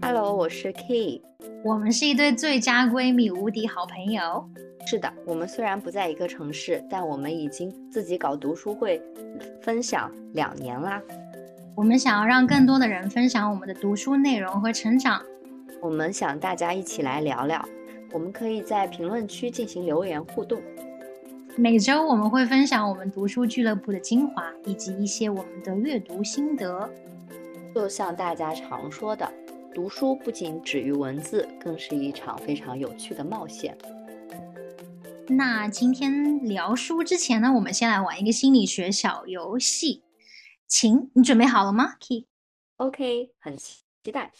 Hello，我是 Key。我们是一对最佳闺蜜，无敌好朋友。是的，我们虽然不在一个城市，但我们已经自己搞读书会，分享两年啦。我们想要让更多的人分享我们的读书内容和成长。我们想大家一起来聊聊，我们可以在评论区进行留言互动。每周我们会分享我们读书俱乐部的精华，以及一些我们的阅读心得。就像大家常说的，读书不仅止于文字，更是一场非常有趣的冒险。那今天聊书之前呢，我们先来玩一个心理学小游戏。晴，你准备好了吗？Key。OK，很期待。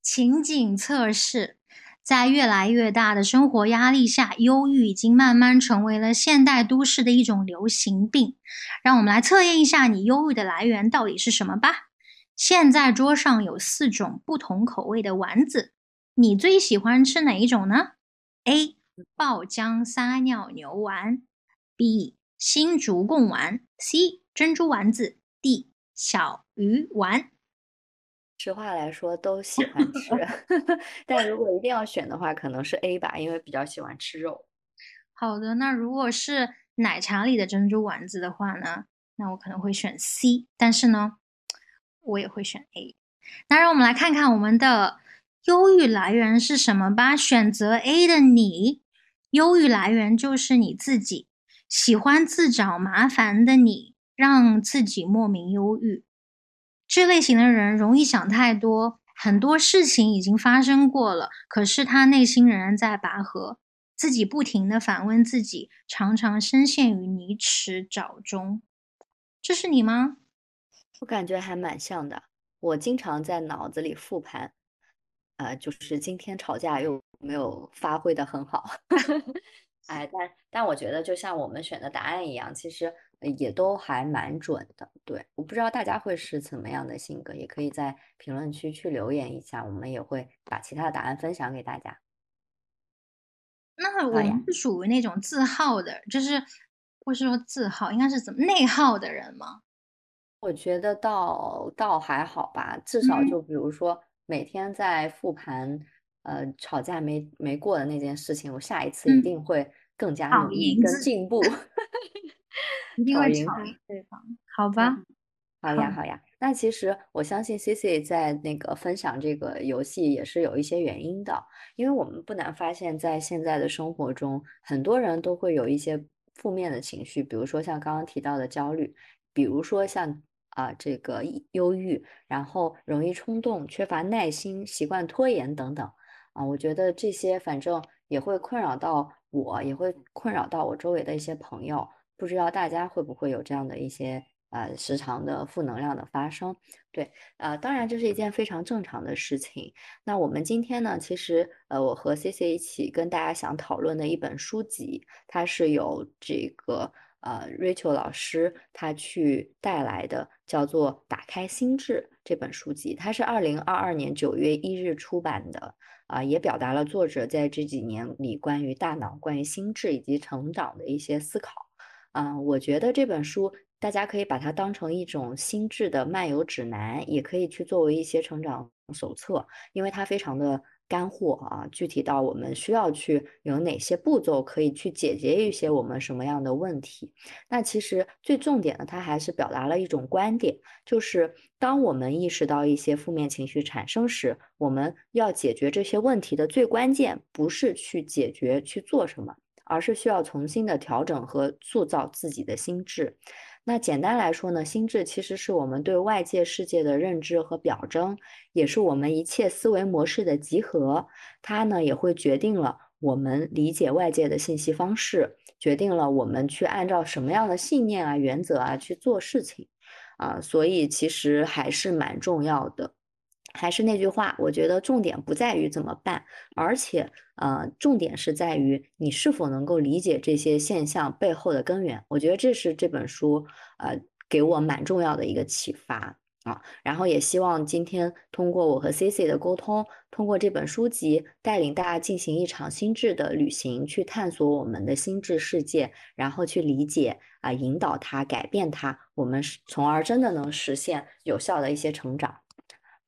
情景测试。在越来越大的生活压力下，忧郁已经慢慢成为了现代都市的一种流行病。让我们来测验一下你忧郁的来源到底是什么吧。现在桌上有四种不同口味的丸子，你最喜欢吃哪一种呢？A. 爆浆撒尿牛丸，B. 新竹贡丸，C. 珍珠丸子，D. 小鱼丸。实话来说，都喜欢吃，但如果一定要选的话，可能是 A 吧，因为比较喜欢吃肉。好的，那如果是奶茶里的珍珠丸子的话呢，那我可能会选 C，但是呢，我也会选 A。那让我们来看看我们的忧郁来源是什么吧。选择 A 的你，忧郁来源就是你自己，喜欢自找麻烦的你，让自己莫名忧郁。这类型的人容易想太多，很多事情已经发生过了，可是他内心仍然在拔河，自己不停的反问自己，常常深陷于泥池沼中。这是你吗？我感觉还蛮像的。我经常在脑子里复盘，呃，就是今天吵架又没有发挥的很好。哎，但但我觉得就像我们选的答案一样，其实也都还蛮准的。对，我不知道大家会是怎么样的性格，也可以在评论区去留言一下，我们也会把其他的答案分享给大家。那我们是属于那种自耗的，就是不是说自耗，应该是怎么内耗的人吗？我觉得倒倒还好吧，至少就比如说每天在复盘。呃，吵架没没过的那件事情，我下一次一定会更加努力、跟进步，一定会吵赢对方，好吧？好呀，好呀。那其实我相信 C C 在那个分享这个游戏也是有一些原因的，因为我们不难发现，在现在的生活中，很多人都会有一些负面的情绪，比如说像刚刚提到的焦虑，比如说像。啊，这个忧郁，然后容易冲动，缺乏耐心，习惯拖延等等。啊，我觉得这些反正也会困扰到我，也会困扰到我周围的一些朋友。不知道大家会不会有这样的一些呃时常的负能量的发生？对，呃，当然这是一件非常正常的事情。那我们今天呢，其实呃，我和 C C 一起跟大家想讨论的一本书籍，它是有这个呃 Rachel 老师他去带来的，叫做《打开心智》这本书籍，它是二零二二年九月一日出版的。啊，也表达了作者在这几年里关于大脑、关于心智以及成长的一些思考。啊，我觉得这本书大家可以把它当成一种心智的漫游指南，也可以去作为一些成长手册，因为它非常的干货啊，具体到我们需要去有哪些步骤可以去解决一些我们什么样的问题。那其实最重点的，它还是表达了一种观点，就是当我们意识到一些负面情绪产生时，我们要解决这些问题的最关键，不是去解决去做什么，而是需要重新的调整和塑造自己的心智。那简单来说呢，心智其实是我们对外界世界的认知和表征，也是我们一切思维模式的集合。它呢也会决定了我们理解外界的信息方式，决定了我们去按照什么样的信念啊、原则啊去做事情。啊，所以其实还是蛮重要的。还是那句话，我觉得重点不在于怎么办，而且呃，重点是在于你是否能够理解这些现象背后的根源。我觉得这是这本书呃给我蛮重要的一个启发啊。然后也希望今天通过我和 C C 的沟通，通过这本书籍带领大家进行一场心智的旅行，去探索我们的心智世界，然后去理解啊、引导它、改变它，我们从而真的能实现有效的一些成长。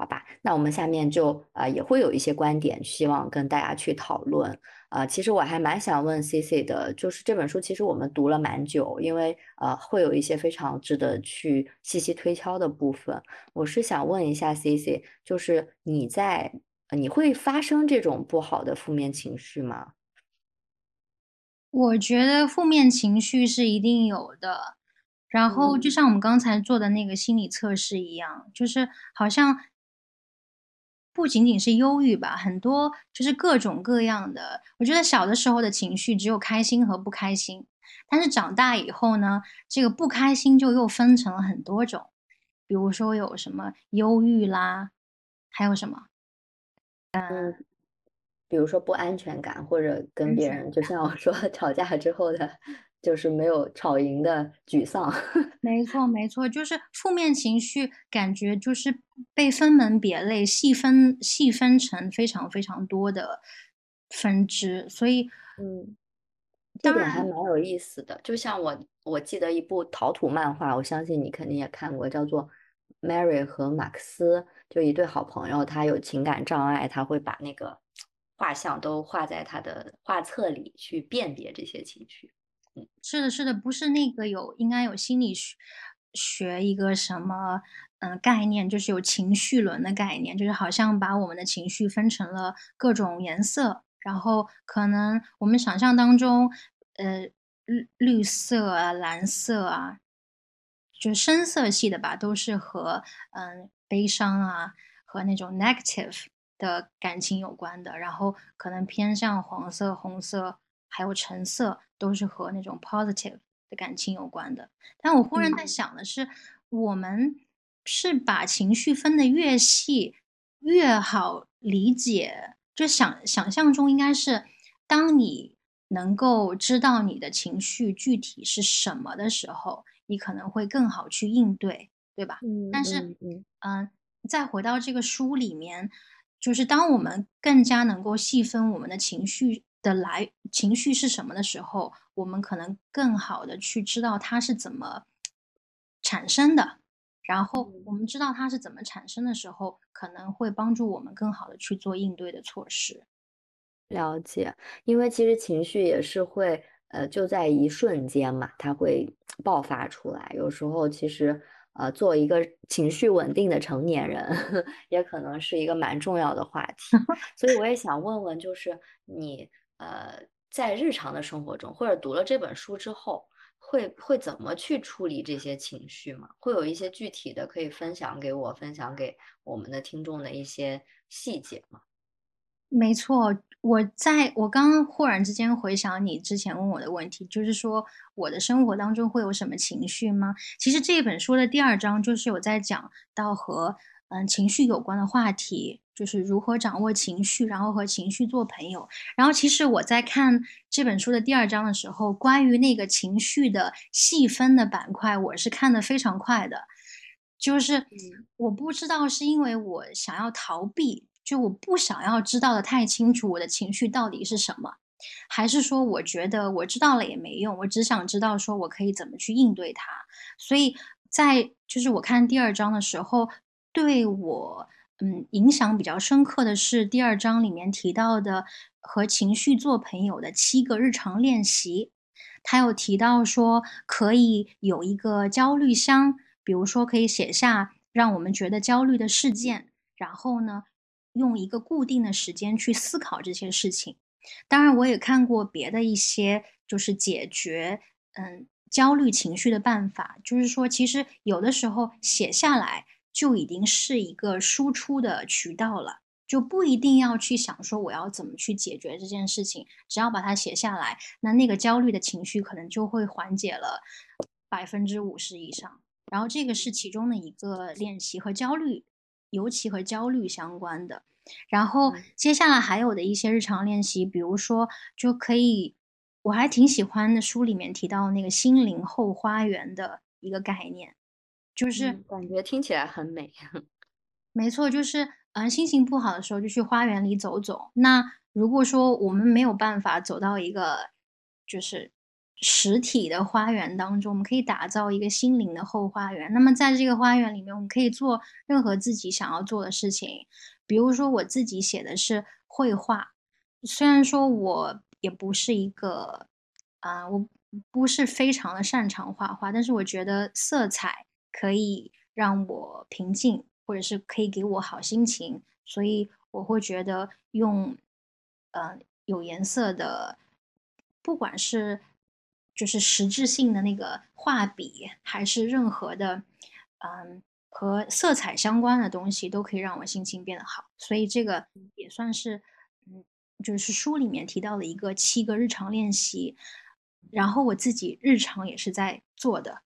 好吧，那我们下面就呃也会有一些观点，希望跟大家去讨论。呃，其实我还蛮想问 C C 的，就是这本书其实我们读了蛮久，因为呃会有一些非常值得去细细推敲的部分。我是想问一下 C C，就是你在你会发生这种不好的负面情绪吗？我觉得负面情绪是一定有的，然后就像我们刚才做的那个心理测试一样，就是好像。不仅仅是忧郁吧，很多就是各种各样的。我觉得小的时候的情绪只有开心和不开心，但是长大以后呢，这个不开心就又分成了很多种，比如说有什么忧郁啦，还有什么，嗯，比如说不安全感，或者跟别人，就像我说 吵架之后的。就是没有吵赢的沮丧，没错没错，就是负面情绪，感觉就是被分门别类、细分细分成非常非常多的分支，所以嗯，这点还蛮有意思的。就像我我记得一部陶土漫画，我相信你肯定也看过，叫做 Mary 和马克思，就一对好朋友，他有情感障碍，他会把那个画像都画在他的画册里，去辨别这些情绪。是的，是的，不是那个有应该有心理学学一个什么嗯概念，就是有情绪轮的概念，就是好像把我们的情绪分成了各种颜色，然后可能我们想象当中，呃绿绿色啊、蓝色啊，就深色系的吧，都是和嗯悲伤啊和那种 negative 的感情有关的，然后可能偏向黄色、红色。还有橙色都是和那种 positive 的感情有关的，但我忽然在想的是，我们是把情绪分的越细越好理解，就想想象中应该是，当你能够知道你的情绪具体是什么的时候，你可能会更好去应对，对吧？嗯，但是，嗯，再回到这个书里面，就是当我们更加能够细分我们的情绪。的来情绪是什么的时候，我们可能更好的去知道它是怎么产生的，然后我们知道它是怎么产生的时候，可能会帮助我们更好的去做应对的措施。了解，因为其实情绪也是会，呃，就在一瞬间嘛，它会爆发出来。有时候其实，呃，做一个情绪稳定的成年人，也可能是一个蛮重要的话题。所以我也想问问，就是你。呃，在日常的生活中，或者读了这本书之后，会会怎么去处理这些情绪吗？会有一些具体的可以分享给我，分享给我们的听众的一些细节吗？没错，我在我刚刚忽然之间回想你之前问我的问题，就是说我的生活当中会有什么情绪吗？其实这本书的第二章就是有在讲到和嗯情绪有关的话题。就是如何掌握情绪，然后和情绪做朋友。然后，其实我在看这本书的第二章的时候，关于那个情绪的细分的板块，我是看的非常快的。就是我不知道是因为我想要逃避，就我不想要知道的太清楚我的情绪到底是什么，还是说我觉得我知道了也没用，我只想知道说我可以怎么去应对它。所以在就是我看第二章的时候，对我。嗯，影响比较深刻的是第二章里面提到的和情绪做朋友的七个日常练习。他有提到说，可以有一个焦虑箱，比如说可以写下让我们觉得焦虑的事件，然后呢，用一个固定的时间去思考这些事情。当然，我也看过别的一些就是解决嗯焦虑情绪的办法，就是说，其实有的时候写下来。就已经是一个输出的渠道了，就不一定要去想说我要怎么去解决这件事情，只要把它写下来，那那个焦虑的情绪可能就会缓解了百分之五十以上。然后这个是其中的一个练习和焦虑，尤其和焦虑相关的。然后接下来还有的一些日常练习，比如说就可以，我还挺喜欢的书里面提到那个心灵后花园的一个概念。就是感觉听起来很美，没错，就是嗯，心情不好的时候就去花园里走走。那如果说我们没有办法走到一个就是实体的花园当中，我们可以打造一个心灵的后花园。那么在这个花园里面，我们可以做任何自己想要做的事情。比如说，我自己写的是绘画，虽然说我也不是一个，啊，我不是非常的擅长画画，但是我觉得色彩可以让我平静，或者是可以给我好心情，所以我会觉得用，呃，有颜色的，不管是就是实质性的那个画笔，还是任何的，嗯，和色彩相关的东西，都可以让我心情变得好。所以这个也算是，嗯，就是书里面提到的一个七个日常练习，然后我自己日常也是在做的。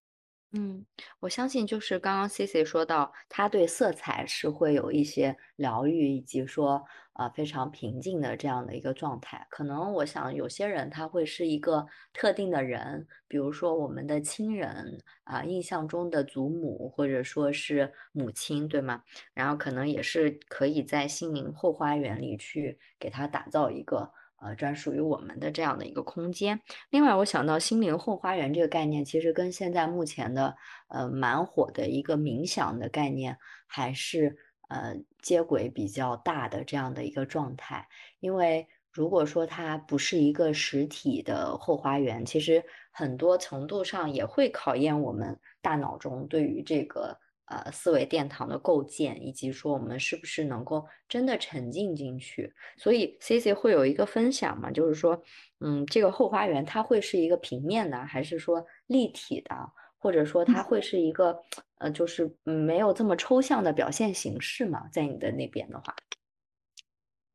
嗯，我相信就是刚刚 C C 说到，他对色彩是会有一些疗愈，以及说呃非常平静的这样的一个状态。可能我想有些人他会是一个特定的人，比如说我们的亲人啊，印象中的祖母或者说是母亲，对吗？然后可能也是可以在心灵后花园里去给他打造一个。呃，专属于我们的这样的一个空间。另外，我想到心灵后花园这个概念，其实跟现在目前的呃蛮火的一个冥想的概念，还是呃接轨比较大的这样的一个状态。因为如果说它不是一个实体的后花园，其实很多程度上也会考验我们大脑中对于这个。呃，思维殿堂的构建，以及说我们是不是能够真的沉浸进去？所以 C C 会有一个分享嘛，就是说，嗯，这个后花园它会是一个平面的，还是说立体的，或者说它会是一个呃，就是没有这么抽象的表现形式嘛？在你的那边的话，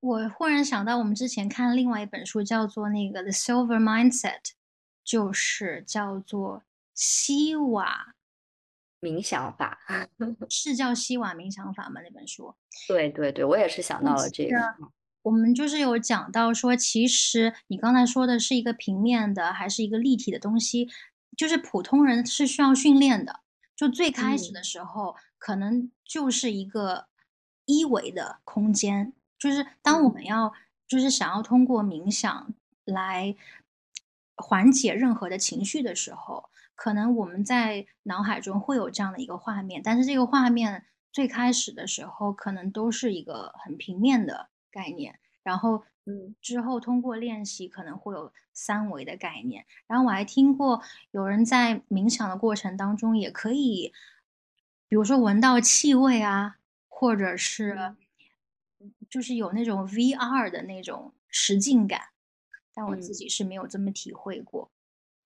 我忽然想到，我们之前看另外一本书，叫做那个《The Silver Mindset》，就是叫做西瓦。冥想法 是叫西瓦冥想法吗？那本书？对对对，我也是想到了这个。我们就是有讲到说，其实你刚才说的是一个平面的，还是一个立体的东西？就是普通人是需要训练的。就最开始的时候，可能就是一个一维的空间。就是当我们要，就是想要通过冥想来缓解任何的情绪的时候。可能我们在脑海中会有这样的一个画面，但是这个画面最开始的时候可能都是一个很平面的概念，然后嗯，之后通过练习可能会有三维的概念。然后我还听过有人在冥想的过程当中也可以，比如说闻到气味啊，或者是就是有那种 VR 的那种实境感，但我自己是没有这么体会过。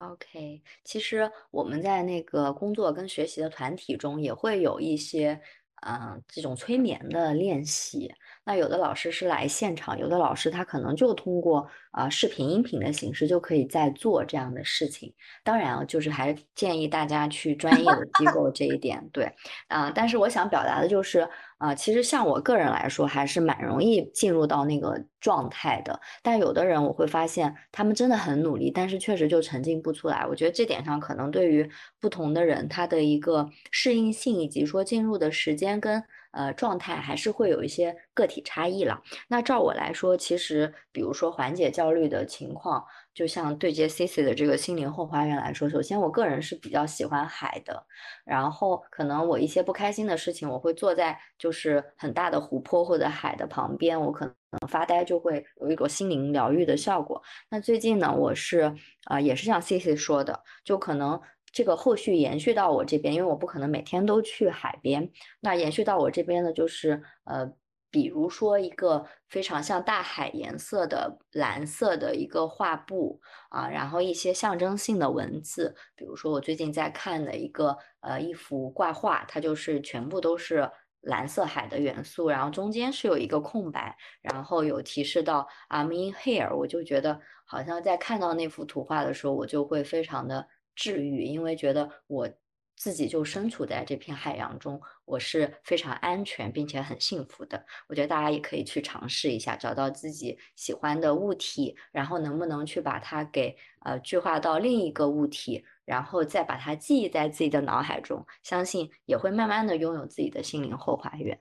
OK，其实我们在那个工作跟学习的团体中，也会有一些，嗯，这种催眠的练习。那有的老师是来现场，有的老师他可能就通过啊视频、音频的形式就可以在做这样的事情。当然啊，就是还建议大家去专业的机构这一点，对，啊，但是我想表达的就是。啊，其实像我个人来说，还是蛮容易进入到那个状态的。但有的人我会发现，他们真的很努力，但是确实就沉浸不出来。我觉得这点上可能对于不同的人，他的一个适应性以及说进入的时间跟呃状态，还是会有一些个体差异了。那照我来说，其实比如说缓解焦虑的情况。就像对接 C C 的这个心灵后花园来说，首先我个人是比较喜欢海的，然后可能我一些不开心的事情，我会坐在就是很大的湖泊或者海的旁边，我可能发呆就会有一个心灵疗愈的效果。那最近呢，我是啊，也是像 C C 说的，就可能这个后续延续到我这边，因为我不可能每天都去海边，那延续到我这边的就是呃。比如说一个非常像大海颜色的蓝色的一个画布啊，然后一些象征性的文字，比如说我最近在看的一个呃一幅挂画，它就是全部都是蓝色海的元素，然后中间是有一个空白，然后有提示到 I'm in here，我就觉得好像在看到那幅图画的时候，我就会非常的治愈，因为觉得我。自己就身处在这片海洋中，我是非常安全并且很幸福的。我觉得大家也可以去尝试一下，找到自己喜欢的物体，然后能不能去把它给呃具化到另一个物体，然后再把它记忆在自己的脑海中，相信也会慢慢的拥有自己的心灵后花园。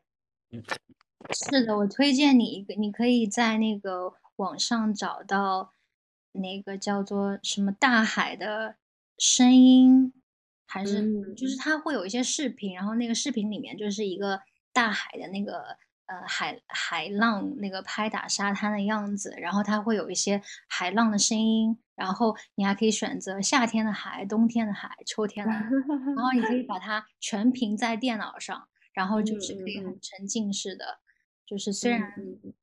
嗯，是的，我推荐你一个，你可以在那个网上找到那个叫做什么大海的声音，还是嗯就是它会有一些视频，然后那个视频里面就是一个大海的那个呃海海浪那个拍打沙滩的样子，然后它会有一些海浪的声音，然后你还可以选择夏天的海、冬天的海、秋天的海，然后你可以把它全屏在电脑上，然后就是可以很沉浸式的，就是虽然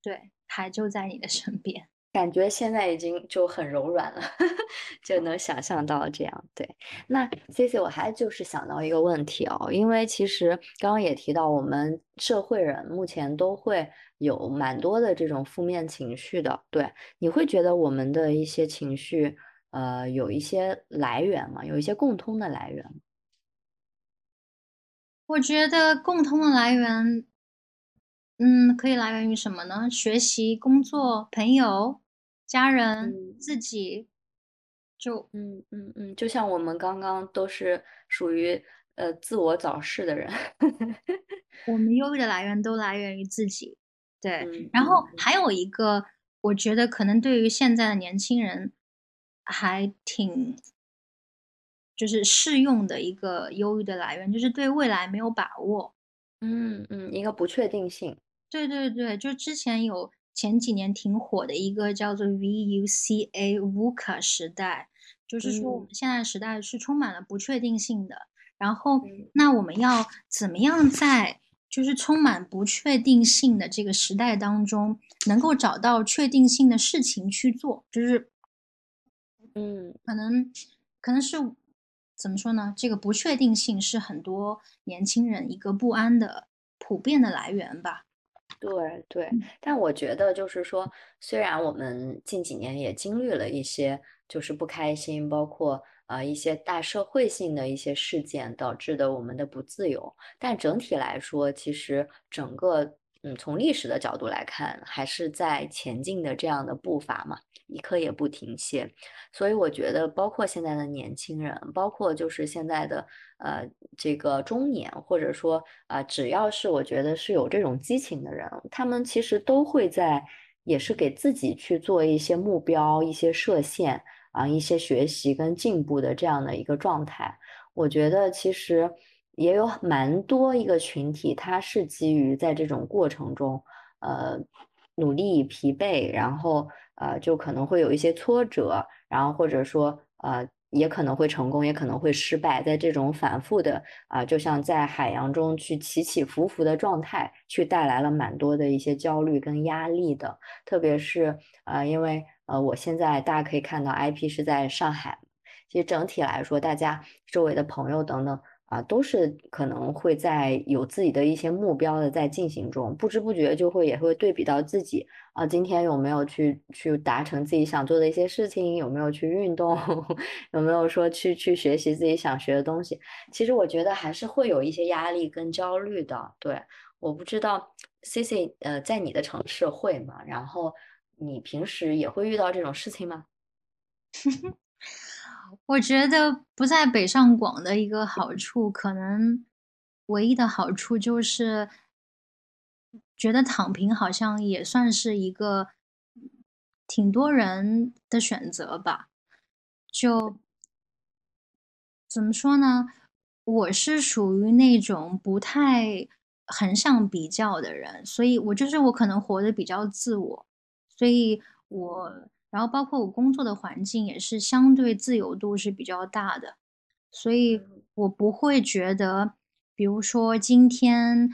对海就在你的身边。感觉现在已经就很柔软了，就能想象到这样。对，那 C C，我还就是想到一个问题哦，因为其实刚刚也提到，我们社会人目前都会有蛮多的这种负面情绪的。对，你会觉得我们的一些情绪，呃，有一些来源吗？有一些共通的来源？我觉得共通的来源，嗯，可以来源于什么呢？学习、工作、朋友、家人、嗯自己，就嗯嗯嗯，就像我们刚刚都是属于呃自我早逝的人。我们 忧郁的来源都来源于自己。对，嗯然后嗯还有一个，我觉得可能对于现在的年轻人还挺就是适用的一个忧郁的来源，就是对未来没有把握。嗯嗯，一个不确定性。对对对，就之前有前几年挺火的一个叫做 VUCA VUCA 时代，就是说我嗯们现在时代是充满了不确定性的。然后嗯，那我们要怎么样在就是充满不确定性的这个时代当中，能够找到确定性的事情去做？就是嗯可能可能是怎么说呢？这个不确定性是很多年轻人一个不安的普遍的来源吧。对对，嗯。但我觉得就是说，虽然我们近几年也经历了一些就是不开心，包括呃一些大社会性的一些事件导致的我们的不自由，但整体来说，其实整个嗯从历史的角度来看，还是在前进的这样的步伐嘛，一刻也不停歇。所以我觉得，包括现在的年轻人，包括就是现在的呃这个中年，或者说啊、只要是我觉得是有这种激情的人，他们其实都会在，也是给自己去做一些目标、一些设限啊、一些学习跟进步的这样的一个状态。我觉得其实也有蛮多一个群体，他是基于在这种过程中，呃，努力疲惫，然后呃，就可能会有一些挫折，然后或者说呃，也可能会成功，也可能会失败，在这种反复的啊、就像在海洋中去起起伏伏的状态，去带来了蛮多的一些焦虑跟压力的，特别是呃，因为呃，我现在大家可以看到 IP 是在上海。其实整体来说，大家周围的朋友等等啊，都是可能会在有自己的一些目标的在进行中，不知不觉就会也会对比到自己啊，今天有没有去去达成自己想做的一些事情，有没有去运动，有没有说去去学习自己想学的东西。其实我觉得还是会有一些压力跟焦虑的。对，我不知道 C C 呃，在你的城市会吗？然后你平时也会遇到这种事情吗？我觉得不在北上广的一个好处，可能唯一的好处就是觉得躺平好像也算是一个挺多人的选择吧。就怎么说呢？我是属于那种不太横向比较的人，所以我就是我可能活得比较自我，所以我，然后包括我工作的环境也是相对自由度是比较大的，所以嗯。我不会觉得，比如说今天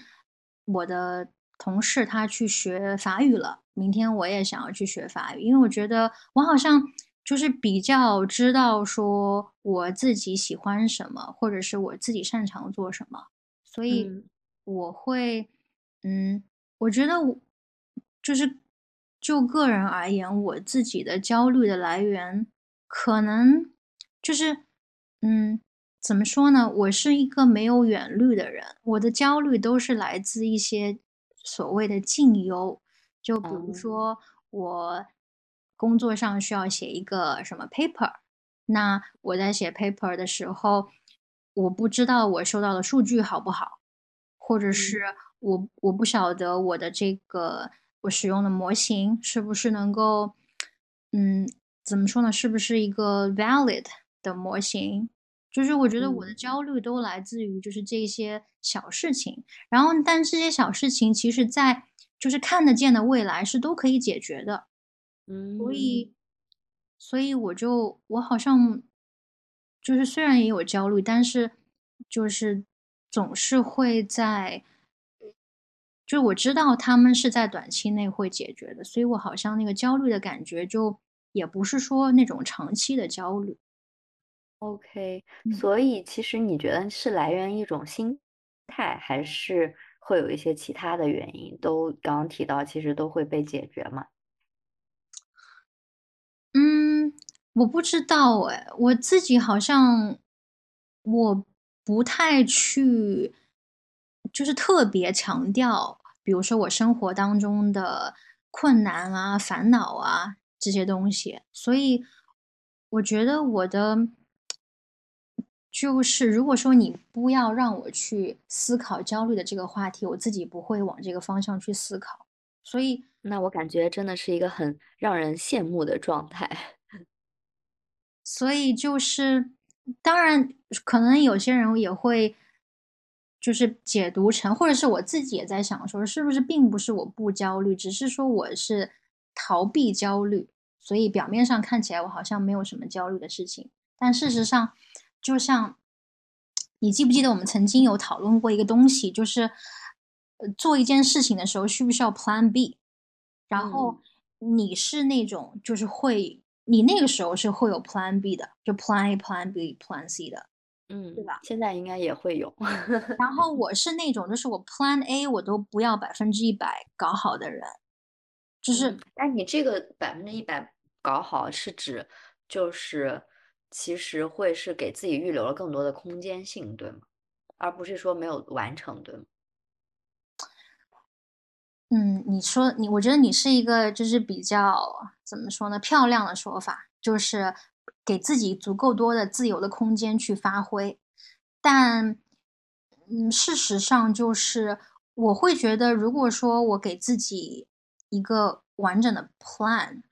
我的同事他去学法语了，明天我也想要去学法语，因为我觉得我好像就是比较知道说我自己喜欢什么，或者是我自己擅长做什么，所以嗯。我会，嗯，我觉得我就是就个人而言，我自己的焦虑的来源可能就是，嗯，怎么说呢？我是一个没有远虑的人，我的焦虑都是来自一些所谓的近忧，就比如哦说我工作上需要写一个什么 paper，那我在写 paper 的时候，我不知道我收到的数据好不好，或者嗯是我我不晓得我的这个我使用的模型是不是能够，嗯，怎么说呢？是不是一个 valid 的模型？就是我觉得我的嗯焦虑都来自于就是这些小事情，然后但这些小事情其实在就是看得见的未来是都可以解决的，嗯所嗯以所以我就我好像就是虽然也有焦虑，但是就是总是会在，就我知道他们是在短期内会解决的，所以我好像那个焦虑的感觉就也不是说那种长期的焦虑。，OK，嗯。所以其实你觉得是来源于一种心态，还是会有一些其他的原因？都刚刚提到，其实都会被解决嘛。嗯，我不知道哎，我自己好像我不太去，就是特别强调，比如说我生活当中的困难啊、烦恼啊这些东西，所以我觉得我的就是如果说你不要让我去思考焦虑的这个话题，我自己不会往这个方向去思考，所以。那我感觉真的是一个很让人羡慕的状态。所以就是当然可能有些人也会就是解读成或者是我自己也在想说，是不是并不是我不焦虑，只是说我是逃避焦虑，所以表面上看起来我好像没有什么焦虑的事情，但事实上，就像你记不记得我们曾经有讨论过一个东西，就是呃做一件事情的时候需不需要 Plan B？然嗯后你是那种就是会，你那个时候是会有 Plan B 的，就 Plan A、Plan B、Plan C 的。嗯，对吧现在应该也会有。然后我是那种，就是我 Plan A 我都不要百分之一百搞好的人，就是嗯，但你这个百分之一百搞好是指，就是其实会是给自己预留了更多的空间性，对吗？而不是说没有完成，对吗？嗯，你说你，我觉得你是一个就是比较怎么说呢，漂亮的说法，就是给自己足够多的自由的空间去发挥。但，嗯，事实上就是我会觉得，如果说我给自己一个完整的 plan，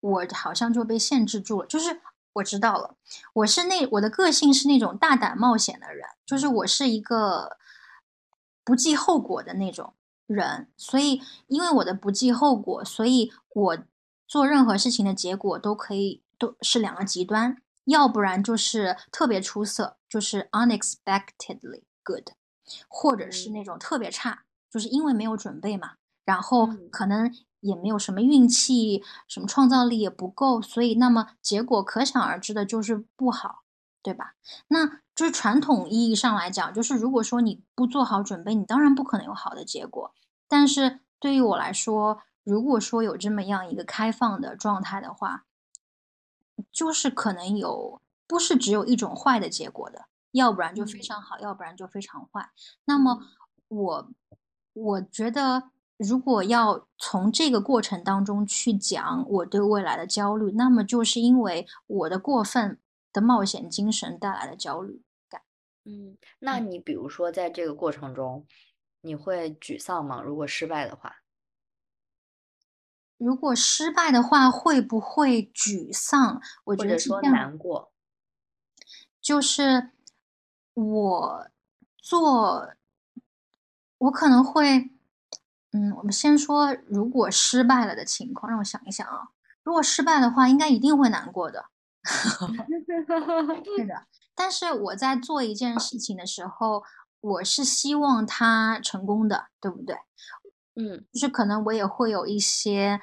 我好像就被限制住了。就是我知道了，我是那我的个性是那种大胆冒险的人，就是我是一个不计后果的那种。人，所以因为我的不计后果，所以我做任何事情的结果都可以都是两个极端，要不然就是特别出色，就是 unexpectedly good，或者是那种特别差，就是因为没有准备嘛，然后嗯可能也没有什么运气，什么创造力也不够，所以那么结果可想而知的就是不好，对吧？那就是传统意义上来讲，就是如果说你不做好准备，你当然不可能有好的结果。但是对于我来说，如果说有这么样一个开放的状态的话，就是可能有不是只有一种坏的结果的，要不然就非嗯常好，要不然就非常坏。那么嗯我我觉得，如果要从这个过程当中去讲我对未来的焦虑，那么就是因为我的过分的冒险精神带来的焦虑感。嗯，那你比如说在这个过程中，你会沮丧吗？如果失败的话，如果失败的话，会不会沮丧？我觉得是难过，就是我做，我可能会，嗯，我们先说如果失败了的情况，让我想一想啊。如果失败的话，应该一定会难过的。是的，但是我在做一件事情的时候，我是希望它成功的，对不对？嗯就是可能我也会有一些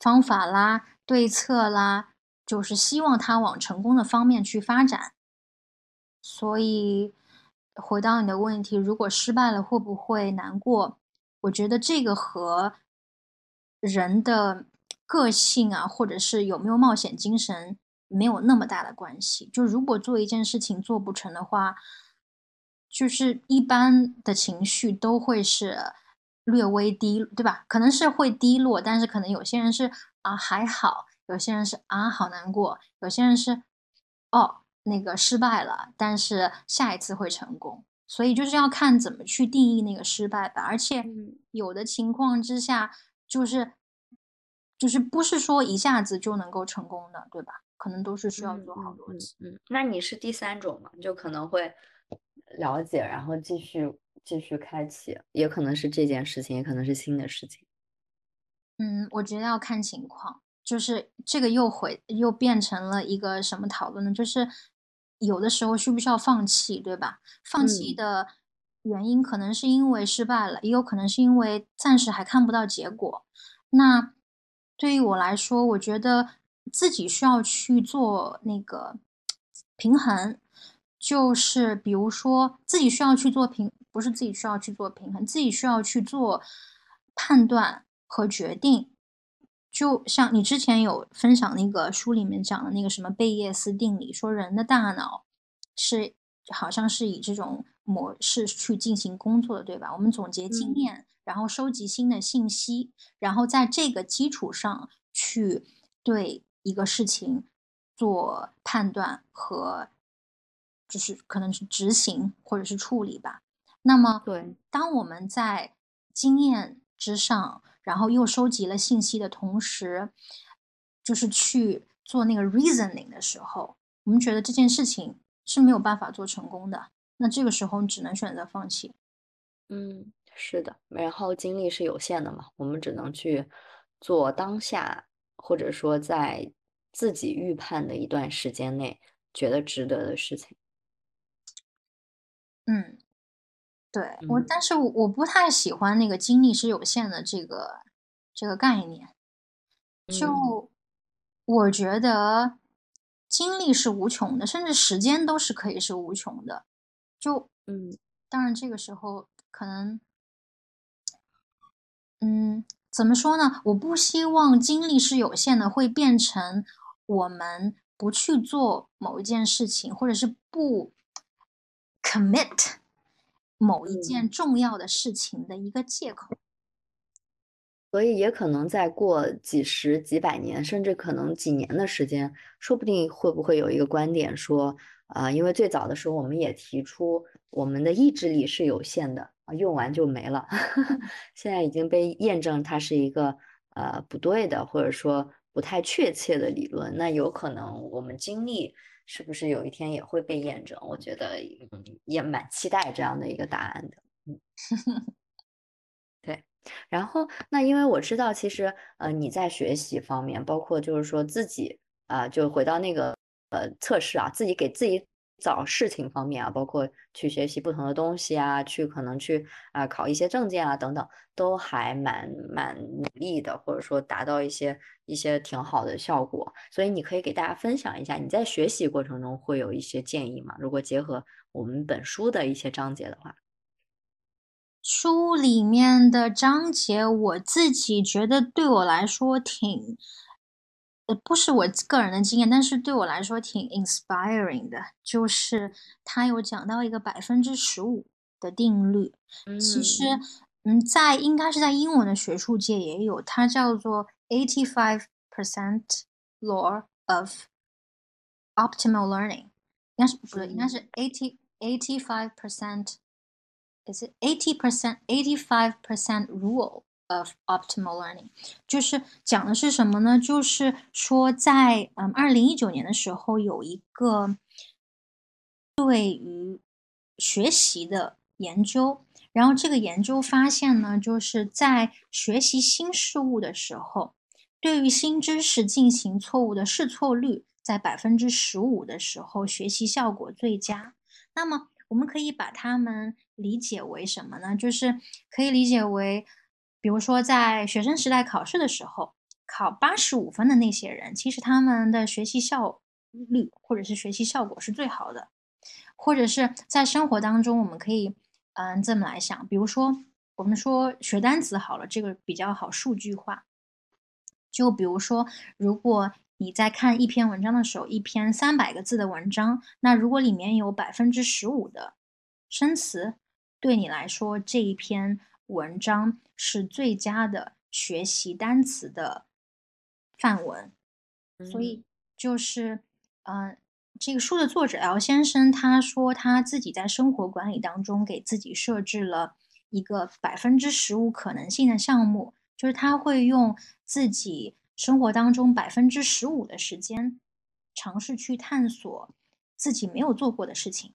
方法啦、对策啦，就是希望他往成功的方面去发展。所以回到你的问题，如果失败了会不会难过？我觉得这个和人的个性啊，或者是有没有冒险精神没有那么大的关系。就如果做一件事情做不成的话，就是一般的情绪都会是略微低，对吧？可能是会低落，但是可能有些人是啊还好，有些人是啊好难过，有些人是哦那个失败了，但是下一次会成功。所以就是要看怎么去定义那个失败吧，而且嗯有的情况之下，就是就就是不是说一下子就能够成功的，对吧？可能都是需要嗯做好嗯嗯多。嗯，那你是第三种嘛？就可能会了解，然后继续继续开启，也可能是这件事情，也可能是新的事情。嗯，我觉得要看情况，就是这个又回又变成了一个什么讨论呢？就是有的时候需不需要放弃，对吧？放弃嗯的原因可能是因为失败了，也有可能是因为暂时还看不到结果。那对于我来说，我觉得自己需要去做那个平衡，就是比如说自己需要去做平，不是自己需要去做平衡，自己需要去做判断和决定。就像你之前有分享那个书里面讲的那个什么贝叶斯定理，说人的大脑是好像是以这种模式去进行工作的，对吧？我们总结经嗯验，然后收集新的信息，然后在这个基础上去对一个事情做判断和，就是可能是执行或者是处理吧。那么，对，当我们在经验之上，然后又收集了信息的同时，就是去做那个 reasoning 的时候，我们觉得这件事情是没有办法做成功的。那这个时候，你只能选择放弃。嗯，是的。然后精力是有限的嘛，我们只能去做当下，或者说在自己预判的一段时间内觉得值得的事情。嗯，对我，嗯但是我我不太喜欢那个精力是有限的这个这个概念。嗯就我觉得精力是无穷的，甚至时间都是可以是无穷的。就嗯当然这个时候可能，嗯，怎么说呢？我不希望精力是有限的，会变成我们不去做某一件事情，或者是不 commit 某一嗯件重要的事情的一个借口。所以也可能再过几十几百年，甚至可能几年的时间，说不定会不会有一个观点说，啊、因为最早的时候我们也提出我们的意志力是有限的，啊，用完就没了。现在已经被验证它是一个呃不对的，或者说不太确切的理论。那有可能我们经历是不是有一天也会被验证？我觉得嗯也蛮期待这样的一个答案的。嗯，对然后，那因为我知道，其实呃你在学习方面，包括就是说自己啊、就回到那个呃测试啊，自己给自己找事情方面啊，包括去学习不同的东西啊，去可能去啊、考一些证件啊等等，都还蛮蛮努力的，或者说达到一些一些挺好的效果。所以你可以给大家分享一下你在学习过程中会有一些建议吗？如果结合我们本书的一些章节的话。书里面的章节，我自己觉得对我来说挺，呃，不是我个人的经验，但是对我来说挺 inspiring 的，就是他有讲到一个百分之十五的定律，其实，嗯，在应该是在英文的学术界也有，它叫做 eighty five percent law of optimal learning，应该是不对，应该是 eighty eighty five percent。is it eighty percent, eighty five percent rule of optimal learning？就是讲的是什么呢？就是说在嗯二零一九年的时候有一个对于学习的研究，然后这个研究发现呢，就是在学习新事物的时候，对于新知识进行错误的试错率在百分之十五的时候，学习效果最佳。那么我们可以把它们理解为什么呢？就是可以理解为，比如说在学生时代考试的时候，考八十五分的那些人，其实他们的学习效率或者是学习效果是最好的。或者是在生活当中，我们可以嗯这么来想，比如说我们说学单词好了，这个比较好数据化。就比如说，如果你在看一篇文章的时候，一篇三百个字的文章，那如果里面有百分之十五的生词，对你来说这一篇文章是最佳的学习单词的范文。所以就是，嗯、这个书的作者 L 先生他说他自己在生活管理当中给自己设置了一个百分之十五可能性的项目，就是他会用自己生活当中百分之十五的时间，尝试去探索自己没有做过的事情。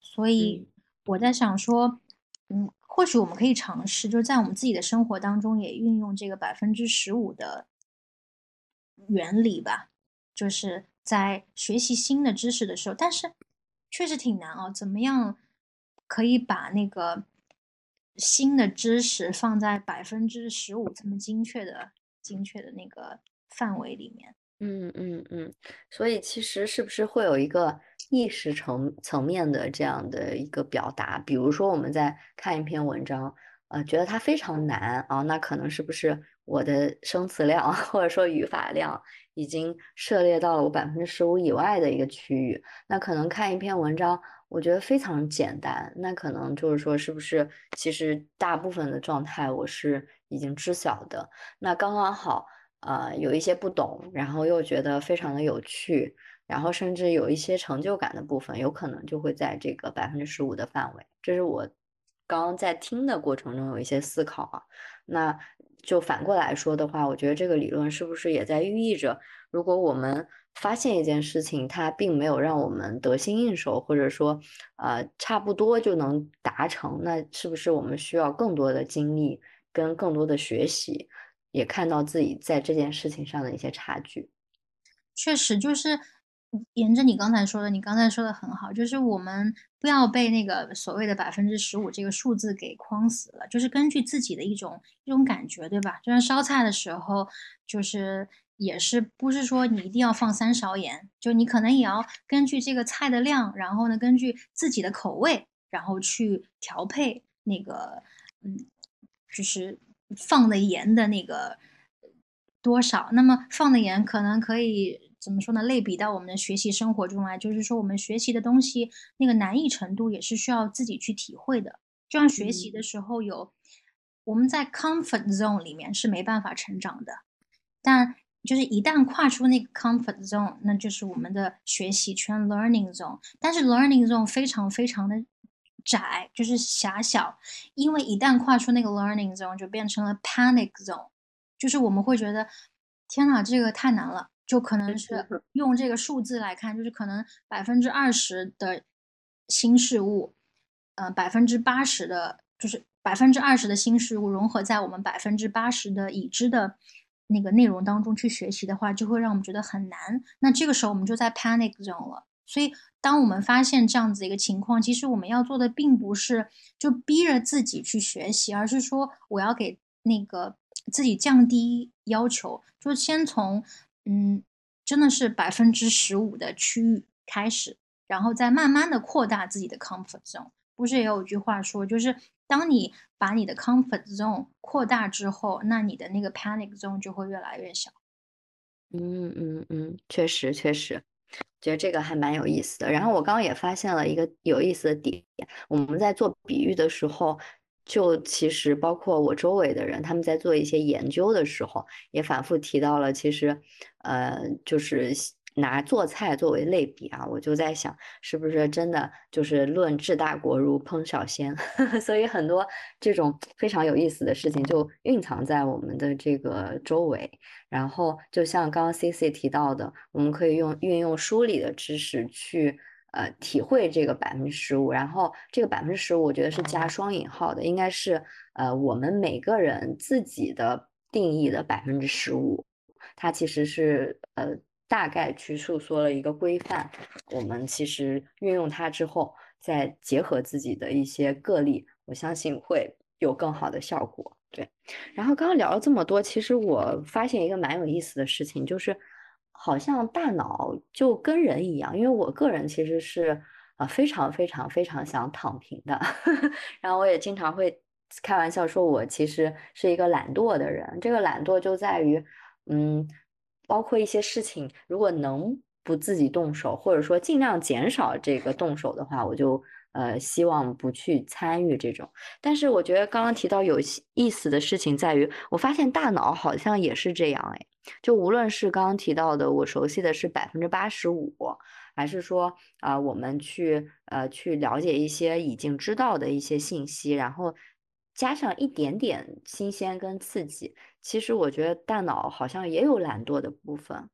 所以我在想说，嗯，或许我们可以尝试，就是在我们自己的生活当中也运用这个百分之十五的原理吧，就是在学习新的知识的时候，但是确实挺难哦，怎么样可以把那个新的知识放在百分之十五这么精确的、精确的那个范围里面？嗯嗯嗯，所以其实是不是会有一个意识层层面的这样的一个表达？比如说我们在看一篇文章，呃，觉得它非常难啊，那可能是不是我的生词量或者说语法量已经涉猎到了我百分之十五以外的一个区域？那可能看一篇文章，我觉得非常简单，那可能就是说是不是其实大部分的状态我是已经知晓的？那刚刚好。呃，有一些不懂，然后又觉得非常的有趣，然后甚至有一些成就感的部分，有可能就会在这个百分之十五的范围。这是我刚刚在听的过程中有一些思考啊。那就反过来说的话，我觉得这个理论是不是也在寓意着，如果我们发现一件事情，它并没有让我们得心应手，或者说呃差不多就能达成，那是不是我们需要更多的精力跟更多的学习？也看到自己在这件事情上的一些差距，确实就是沿着你刚才说的，你刚才说的很好，就是我们不要被那个所谓的百分之十五这个数字给框死了，就是根据自己的一种一种感觉，对吧？就像烧菜的时候，就是也是不是说你一定要放三勺盐，就你可能也要根据这个菜的量，然后呢，根据自己的口味，然后去调配那个，嗯，就是。放的盐的那个多少？那么放的盐可能可以怎么说呢？类比到我们的学习生活中来，就是说我们学习的东西那个难易程度也是需要自己去体会的。就像学习的时候有我们在 comfort zone 里面是没办法成长的，但就是一旦跨出那个 comfort zone，那就是我们的学习圈 learning zone。但是 learning zone 非常非常的。窄就是狭小，因为一旦跨出那个 learning zone，就变成了 panic zone，就是我们会觉得，天哪，这个太难了，就可能是用这个数字来看，就是可能百分之二十的新事物，呃，百分之八十的，就是百分之二十的新事物融合在我们百分之八十的已知的那个内容当中去学习的话，就会让我们觉得很难。那这个时候我们就在 panic zone 了，所以。当我们发现这样子一个情况，其实我们要做的并不是就逼着自己去学习，而是说我要给那个自己降低要求，就先从嗯，真的是百分之十五的区域开始，然后再慢慢的扩大自己的 comfort zone。不是也有一句话说，就是当你把你的 comfort zone 扩大之后，那你的那个 panic zone 就会越来越小。嗯嗯嗯，确实确实。觉得这个还蛮有意思的。然后我刚刚也发现了一个有意思的点，我们在做比喻的时候，就其实包括我周围的人，他们在做一些研究的时候，也反复提到了，其实，呃，就是。拿做菜作为类比啊，我就在想，是不是真的就是论治大国如烹小鲜？所以很多这种非常有意思的事情就蕴藏在我们的这个周围。然后就像刚刚 C C 提到的，我们可以用运用书里的知识去呃体会这个百分之十五。然后这个百分之十五，我觉得是加双引号的，应该是呃我们每个人自己的定义的百分之十五。它其实是呃。大概去诉说了一个规范，我们其实运用它之后，再结合自己的一些个例，我相信会有更好的效果。对，然后刚刚聊了这么多，其实我发现一个蛮有意思的事情，就是好像大脑就跟人一样，因为我个人其实是呃非常非常非常想躺平的，然后我也经常会开玩笑说，我其实是一个懒惰的人。这个懒惰就在于，嗯。包括一些事情，如果能不自己动手，或者说尽量减少这个动手的话，我就呃希望不去参与这种。但是我觉得刚刚提到有意思的事情在于，我发现大脑好像也是这样哎，就无论是刚刚提到的我熟悉的是百分之八十五，还是说啊我们去呃去了解一些已经知道的一些信息，然后加上一点点新鲜跟刺激，其实我觉得大脑好像也有懒惰的部分。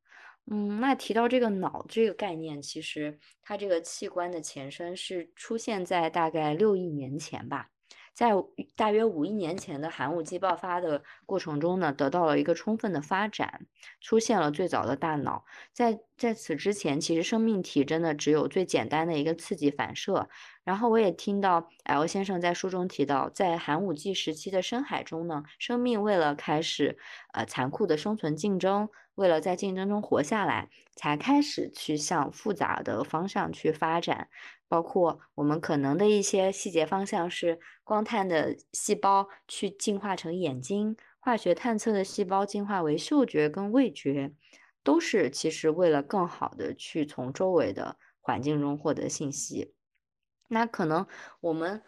嗯，那提到这个脑这个概念，其实它这个器官的前身是出现在大概六亿年前吧。在大约五亿年前的寒武纪爆发的过程中呢，得到了一个充分的发展，出现了最早的大脑。在在此之前，其实生命体真的只有最简单的一个刺激反射。然后我也听到 L 先生在书中提到，在寒武纪时期的深海中呢，生命为了开始呃残酷的生存竞争，为了在竞争中活下来，才开始去向复杂的方向去发展。包括我们可能的一些细节方向是光探的细胞去进化成眼睛，化学探测的细胞进化为嗅觉跟味觉，都是其实为了更好的去从周围的环境中获得信息。那可能我们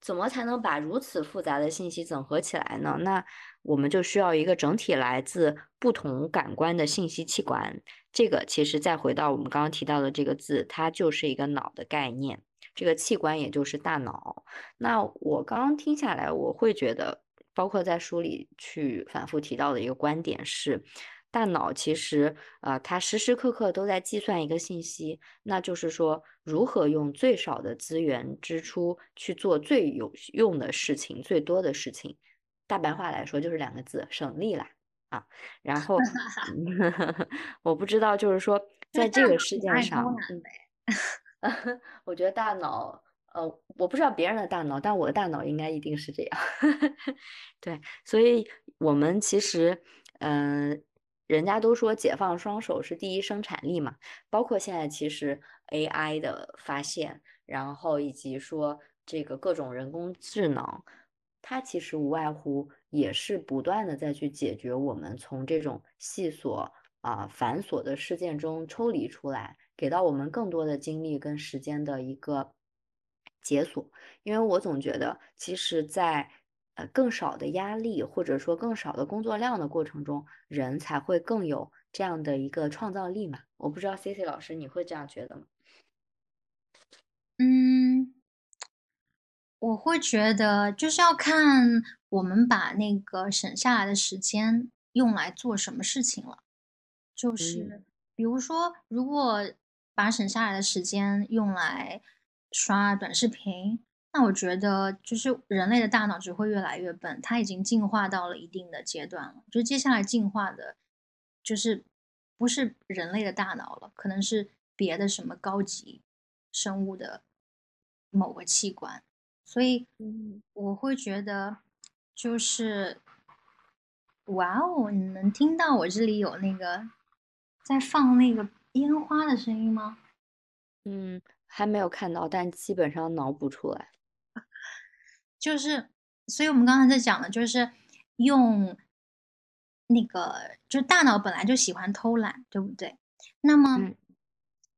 怎么才能把如此复杂的信息整合起来呢？那我们就需要一个整体来自不同感官的信息器官。这个其实再回到我们刚刚提到的这个字，它就是一个脑的概念，这个器官也就是大脑。那我刚刚听下来，我会觉得，包括在书里去反复提到的一个观点是，大脑其实啊，它时时刻刻都在计算一个信息，那就是说，如何用最少的资源支出去做最有用的事情，最多的事情。大白话来说，就是两个字：省力啦。啊，然后 我不知道，就是说，在这个世界上，我觉得大脑，呃，我不知道别人的大脑，但我的大脑应该一定是这样。对，所以我们其实，嗯，人家都说解放双手是第一生产力嘛，包括现在其实 AI 的发现，然后以及说这个各种人工智能。它其实无外乎也是不断的在去解决我们从这种细琐啊繁琐的事件中抽离出来，给到我们更多的精力跟时间的一个解锁。因为我总觉得，其实，在呃更少的压力或者说更少的工作量的过程中，人才会更有这样的一个创造力嘛。我不知道 C C 老师你会这样觉得吗？嗯。我会觉得就是要看我们把那个省下来的时间用来做什么事情了。就是比如说，如果把省下来的时间用来刷短视频，那我觉得就是人类的大脑只会越来越笨，它已经进化到了一定的阶段了。就接下来进化的，就是不是人类的大脑了，可能是别的什么高级生物的某个器官。所以，我会觉得，就是，哇哦，你能听到我这里有那个在放那个烟花的声音吗？嗯，还没有看到，但基本上脑补出来。就是，所以我们刚才在讲的，就是用那个，就大脑本来就喜欢偷懒，对不对？那么，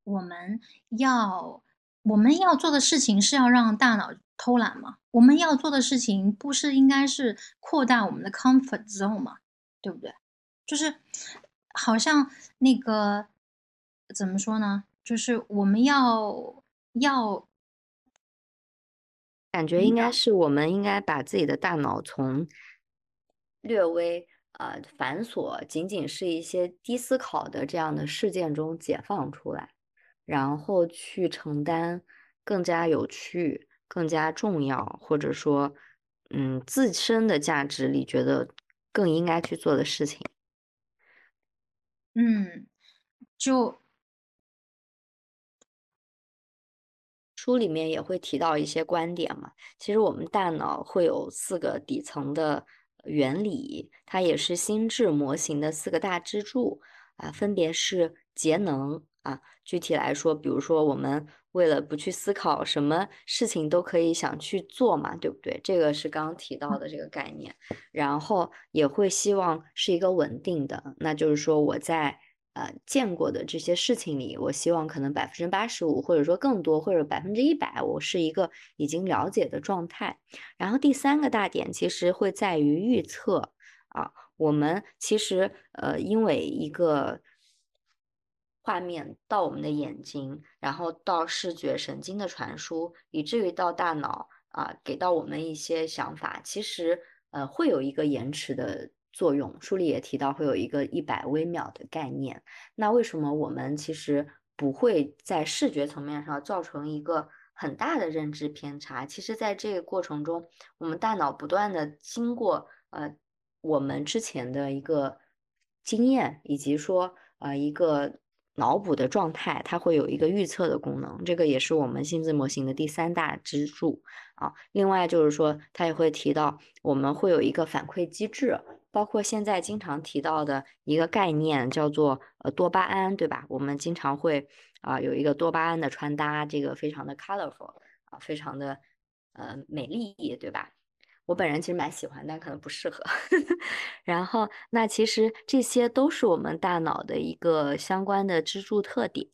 我们要我们要做的事情是要让大脑。偷懒吗？我们要做的事情不是应该是扩大我们的 comfort zone 吗？对不对？就是好像那个怎么说呢？就是我们要要感觉应该是我们应该把自己的大脑从略微呃繁琐、仅仅是一些低思考的这样的事件中解放出来，然后去承担更加有趣。更加重要，或者说，嗯，自身的价值里觉得更应该去做的事情。嗯，就书里面也会提到一些观点嘛。其实我们大脑会有四个底层的原理，它也是心智模型的四个大支柱啊，分别是节能啊。具体来说，比如说我们。为了不去思考，什么事情都可以想去做嘛，对不对？这个是刚刚提到的这个概念，然后也会希望是一个稳定的，那就是说我在呃见过的这些事情里，我希望可能百分之八十五，或者说更多，或者百分之一百，我是一个已经了解的状态。然后第三个大点其实会在于预测啊，我们其实呃因为一个。画面到我们的眼睛，然后到视觉神经的传输，以至于到大脑啊给到我们一些想法，其实呃会有一个延迟的作用。书里也提到会有一个一百微秒的概念。那为什么我们其实不会在视觉层面上造成一个很大的认知偏差？其实，在这个过程中，我们大脑不断的经过呃我们之前的一个经验，以及说呃一个。脑补的状态，它会有一个预测的功能，这个也是我们心智模型的第三大支柱啊。另外就是说，它也会提到我们会有一个反馈机制，包括现在经常提到的一个概念叫做呃多巴胺，对吧？我们经常会啊有一个多巴胺的穿搭，这个非常的 colorful 啊，非常的呃美丽，对吧？我本人其实蛮喜欢，但可能不适合。然后，那其实这些都是我们大脑的一个相关的支柱特点。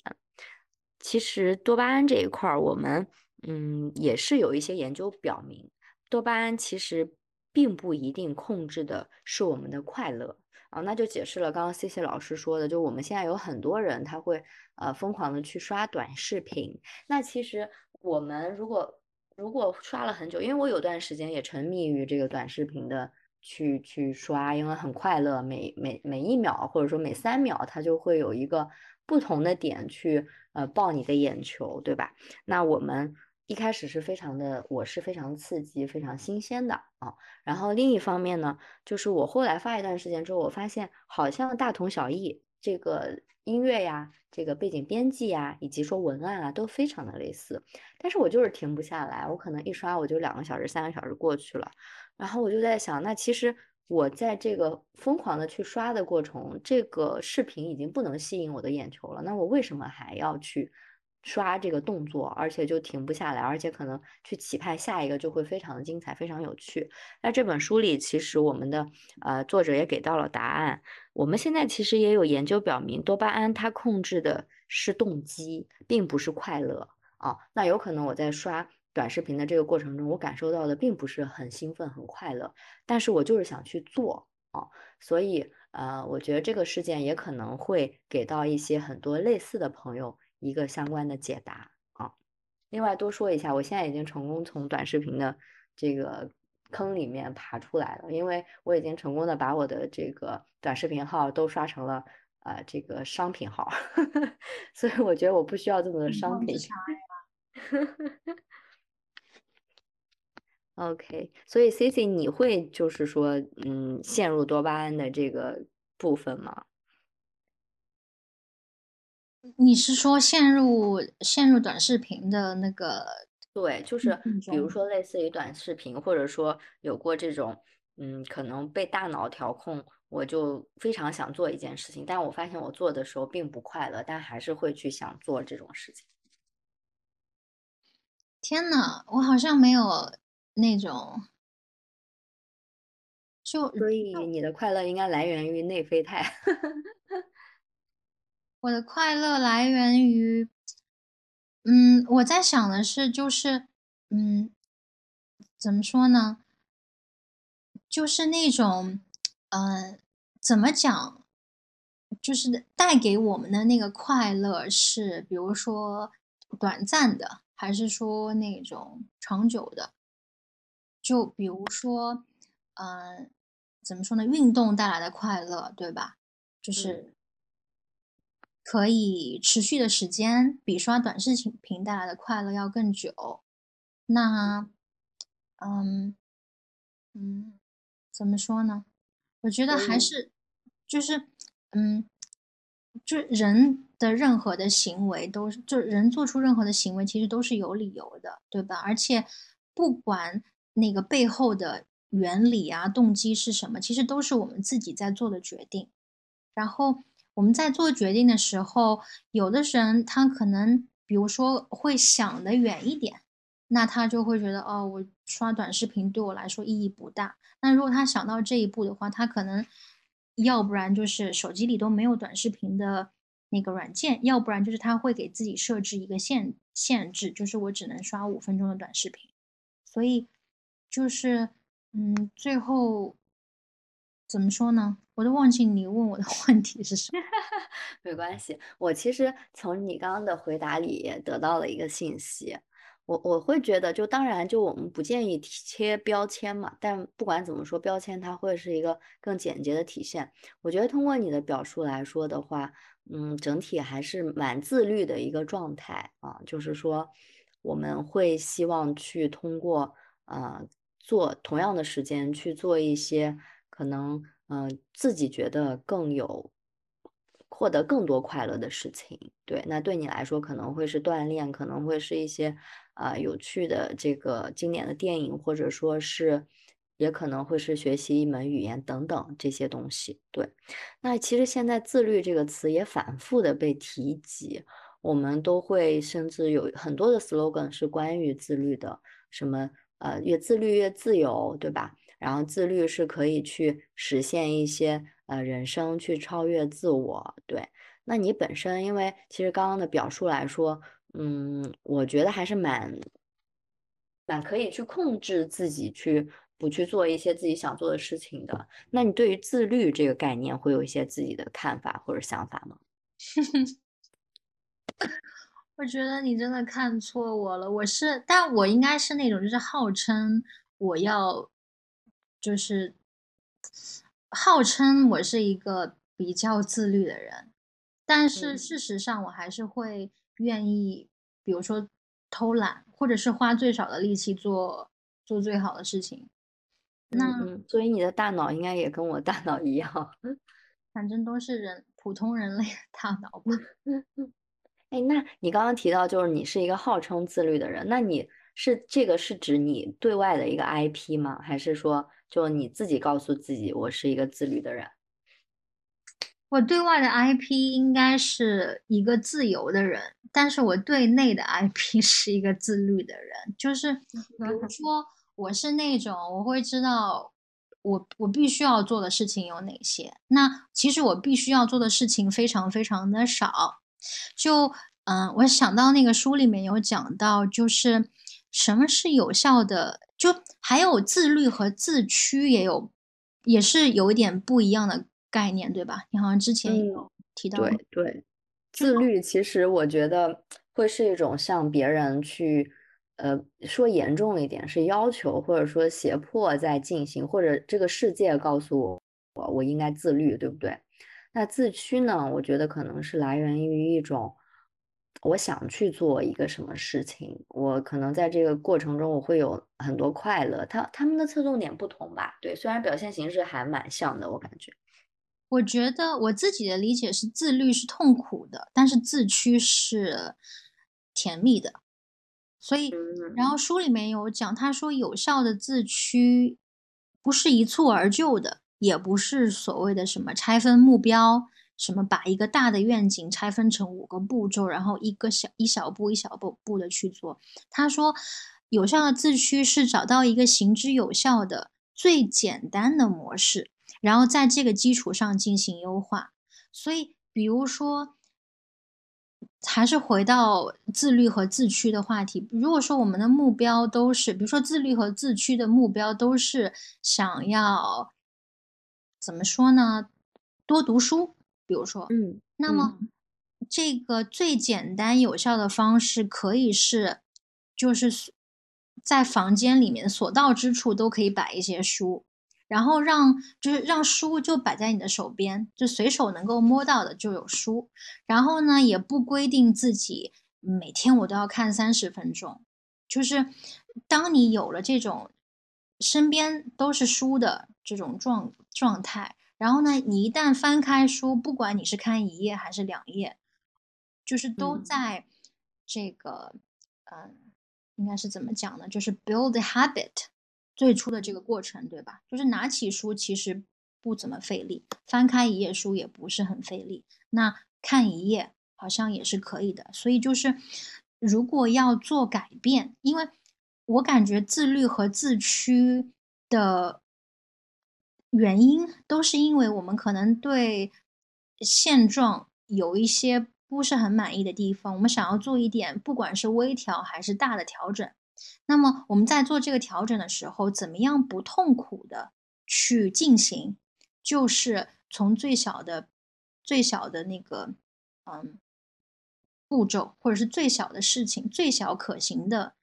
其实多巴胺这一块儿，我们嗯也是有一些研究表明，多巴胺其实并不一定控制的是我们的快乐啊。那就解释了刚刚 C C 老师说的，就我们现在有很多人他会呃疯狂的去刷短视频。那其实我们如果如果刷了很久，因为我有段时间也沉迷于这个短视频的去去刷，因为很快乐，每每每一秒或者说每三秒，它就会有一个不同的点去呃爆你的眼球，对吧？那我们一开始是非常的，我是非常刺激、非常新鲜的啊。然后另一方面呢，就是我后来发一段时间之后，我发现好像大同小异。这个音乐呀，这个背景编辑呀，以及说文案啊，都非常的类似，但是我就是停不下来，我可能一刷我就两个小时、三个小时过去了，然后我就在想，那其实我在这个疯狂的去刷的过程，这个视频已经不能吸引我的眼球了，那我为什么还要去？刷这个动作，而且就停不下来，而且可能去期盼下一个就会非常的精彩，非常有趣。那这本书里，其实我们的呃作者也给到了答案。我们现在其实也有研究表明，多巴胺它控制的是动机，并不是快乐啊。那有可能我在刷短视频的这个过程中，我感受到的并不是很兴奋、很快乐，但是我就是想去做啊。所以呃，我觉得这个事件也可能会给到一些很多类似的朋友。一个相关的解答啊。另外多说一下，我现在已经成功从短视频的这个坑里面爬出来了，因为我已经成功的把我的这个短视频号都刷成了呃这个商品号，所以我觉得我不需要这么多商品。OK，所以 C C 你会就是说嗯陷入多巴胺的这个部分吗？你是说陷入陷入短视频的那个？对，就是比如说类似于短视频，或者说有过这种，嗯，可能被大脑调控，我就非常想做一件事情，但我发现我做的时候并不快乐，但还是会去想做这种事情。天呐，我好像没有那种，就所以你的快乐应该来源于内啡肽。我的快乐来源于，嗯，我在想的是，就是，嗯，怎么说呢？就是那种，嗯，怎么讲？就是带给我们的那个快乐是，比如说短暂的，还是说那种长久的？就比如说，嗯，怎么说呢？运动带来的快乐，对吧？就是。可以持续的时间比刷短视频带来的快乐要更久。那，嗯嗯，怎么说呢？我觉得还是就是，嗯，就人的任何的行为都是，就人做出任何的行为其实都是有理由的，对吧？而且不管那个背后的原理啊、动机是什么，其实都是我们自己在做的决定。然后。我们在做决定的时候，有的人他可能，比如说会想的远一点，那他就会觉得，哦，我刷短视频对我来说意义不大。那如果他想到这一步的话，他可能要不然就是手机里都没有短视频的那个软件，要不然就是他会给自己设置一个限限制，就是我只能刷五分钟的短视频。所以，就是，嗯，最后。怎么说呢？我都忘记你问我的 问题是什么。没关系，我其实从你刚刚的回答里也得到了一个信息。我我会觉得，就当然，就我们不建议贴标签嘛。但不管怎么说，标签它会是一个更简洁的体现。我觉得通过你的表述来说的话，嗯，整体还是蛮自律的一个状态啊。就是说，我们会希望去通过呃做同样的时间去做一些可能呃自己觉得更有。获得更多快乐的事情，对，那对你来说可能会是锻炼，可能会是一些啊有趣的这个经典的电影，或者说是也可能会是学习一门语言等等这些东西。对，那其实现在自律这个词也反复的被提及，我们都会甚至有很多的 slogan 是关于自律的，什么呃越自律越自由，对吧？然后自律是可以去实现一些。呃，人生去超越自我，对。那你本身，因为其实刚刚的表述来说，嗯，我觉得还是蛮蛮可以去控制自己，去不去做一些自己想做的事情的。那你对于自律这个概念，会有一些自己的看法或者想法吗？我觉得你真的看错我了，我是，但我应该是那种，就是号称我要，就是。号称我是一个比较自律的人，但是事实上我还是会愿意，比如说偷懒，或者是花最少的力气做做最好的事情。那所以你的大脑应该也跟我大脑一样，反正都是人普通人类的大脑吧。哎，那你刚刚提到就是你是一个号称自律的人，那你是这个是指你对外的一个 IP 吗？还是说？就你自己告诉自己，我是一个自律的人。我对外的 IP 应该是一个自由的人，但是我对内的 IP 是一个自律的人。就是比如说，我是那种我会知道我我必须要做的事情有哪些。那其实我必须要做的事情非常非常的少。就嗯，我想到那个书里面有讲到，就是什么是有效的。就还有自律和自驱也有，也是有一点不一样的概念，对吧？你好像之前也有提到。对对，自律其实我觉得会是一种向别人去，呃，说严重一点是要求或者说胁迫在进行，或者这个世界告诉我我我应该自律，对不对？那自驱呢？我觉得可能是来源于一种。我想去做一个什么事情，我可能在这个过程中我会有很多快乐。他他们的侧重点不同吧？对，虽然表现形式还蛮像的，我感觉。我觉得我自己的理解是，自律是痛苦的，但是自驱是甜蜜的。所以，然后书里面有讲，他说有效的自驱不是一蹴而就的，也不是所谓的什么拆分目标。什么把一个大的愿景拆分成五个步骤，然后一个小一小步一小步步的去做。他说，有效的自驱是找到一个行之有效的、最简单的模式，然后在这个基础上进行优化。所以，比如说，还是回到自律和自驱的话题。如果说我们的目标都是，比如说自律和自驱的目标都是想要怎么说呢？多读书。比如说，嗯，那么这个最简单有效的方式可以是，就是在房间里面所到之处都可以摆一些书，然后让就是让书就摆在你的手边，就随手能够摸到的就有书。然后呢，也不规定自己每天我都要看三十分钟，就是当你有了这种身边都是书的这种状状态。然后呢，你一旦翻开书，不管你是看一页还是两页，就是都在这个，嗯，应该是怎么讲呢？就是 build the habit 最初的这个过程，对吧？就是拿起书其实不怎么费力，翻开一页书也不是很费力，那看一页好像也是可以的。所以就是如果要做改变，因为我感觉自律和自驱的。原因都是因为我们可能对现状有一些不是很满意的地方，我们想要做一点，不管是微调还是大的调整。那么我们在做这个调整的时候，怎么样不痛苦的去进行？就是从最小的、最小的那个嗯步骤，或者是最小的事情、最小可行的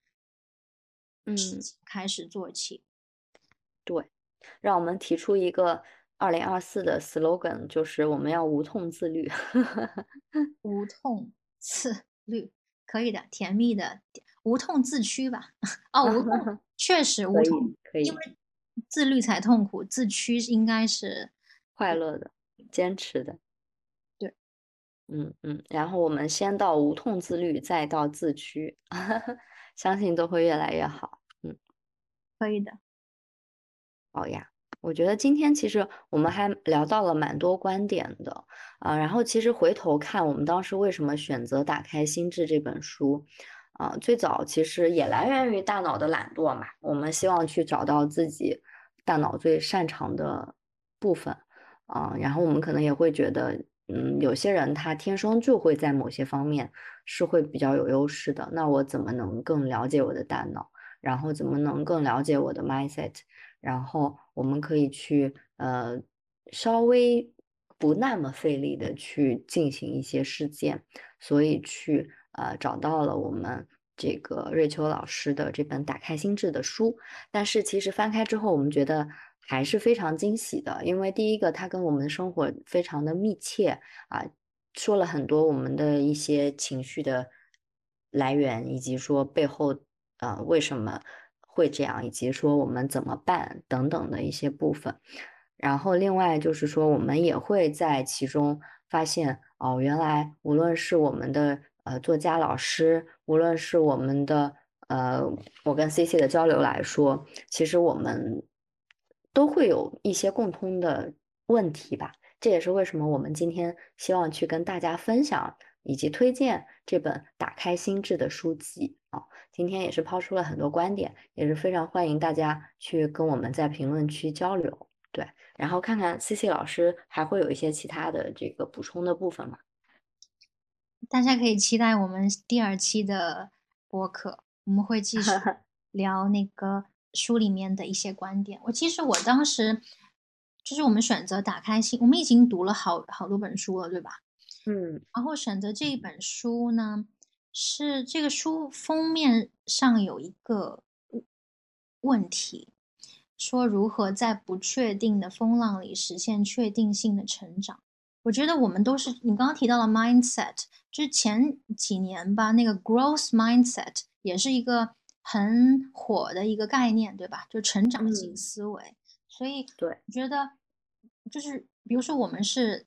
嗯，开始做起。对，让我们提出一个二零二四的 slogan，就是我们要无痛自律。无痛自律，可以的，甜蜜的，无痛自驱吧。哦，无痛 确实无痛，可以，因为自律才痛苦，自驱应该是快乐的、坚持的。对，嗯嗯，然后我们先到无痛自律，再到自驱，相信都会越来越好。嗯，可以的。好呀，我觉得今天其实我们还聊到了蛮多观点的啊。然后其实回头看，我们当时为什么选择打开心智这本书啊？最早其实也来源于大脑的懒惰嘛。我们希望去找到自己大脑最擅长的部分啊。然后我们可能也会觉得，嗯，有些人他天生就会在某些方面是会比较有优势的。那我怎么能更了解我的大脑？然后怎么能更了解我的 mindset？然后我们可以去呃稍微不那么费力的去进行一些事件，所以去呃找到了我们这个瑞秋老师的这本《打开心智》的书。但是其实翻开之后，我们觉得还是非常惊喜的，因为第一个它跟我们的生活非常的密切啊，说了很多我们的一些情绪的来源，以及说背后呃为什么。会这样，以及说我们怎么办等等的一些部分，然后另外就是说，我们也会在其中发现哦，原来无论是我们的呃作家老师，无论是我们的呃我跟 C C 的交流来说，其实我们都会有一些共通的问题吧。这也是为什么我们今天希望去跟大家分享以及推荐这本《打开心智》的书籍啊。今天也是抛出了很多观点，也是非常欢迎大家去跟我们在评论区交流，对，然后看看 C C 老师还会有一些其他的这个补充的部分吗？大家可以期待我们第二期的播客，我们会继续 聊那个书里面的一些观点。我其实我当时就是我们选择打开心，我们已经读了好好多本书了，对吧？嗯，然后选择这一本书呢。是这个书封面上有一个问题，说如何在不确定的风浪里实现确定性的成长。我觉得我们都是，你刚刚提到了 mindset，就是前几年吧，那个 growth mindset 也是一个很火的一个概念，对吧？就成长型思维。所以，对，觉得就是比如说我们是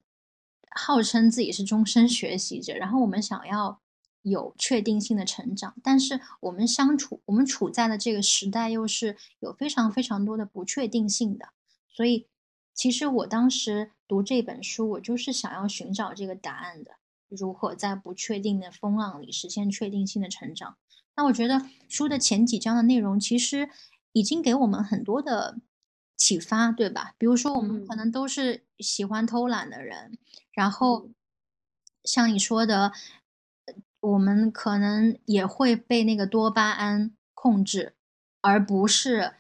号称自己是终身学习者，然后我们想要。有确定性的成长，但是我们相处，我们处在的这个时代又是有非常非常多的不确定性的。所以，其实我当时读这本书，我就是想要寻找这个答案的：如何在不确定的风浪里实现确定性的成长。那我觉得书的前几章的内容其实已经给我们很多的启发，对吧？比如说，我们可能都是喜欢偷懒的人，然后像你说的。我们可能也会被那个多巴胺控制，而不是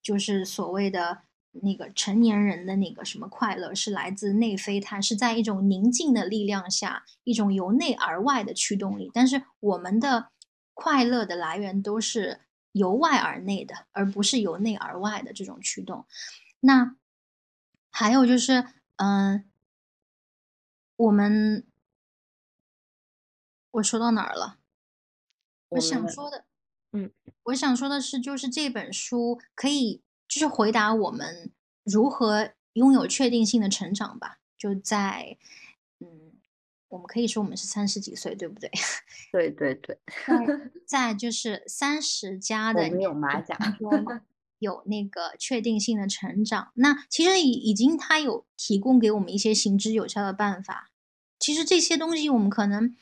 就是所谓的那个成年人的那个什么快乐，是来自内啡肽，是在一种宁静的力量下，一种由内而外的驱动力。但是我们的快乐的来源都是由外而内的，而不是由内而外的这种驱动。那还有就是，嗯，我们。我说到哪儿了？我想说的，嗯，我想说的是，就是这本书可以就是回答我们如何拥有确定性的成长吧。就在，嗯，我们可以说我们是三十几岁，对不对？对 对对。在就是三十加的有马甲 有那个确定性的成长。那其实已已经他有提供给我们一些行之有效的办法。其实这些东西我们可能。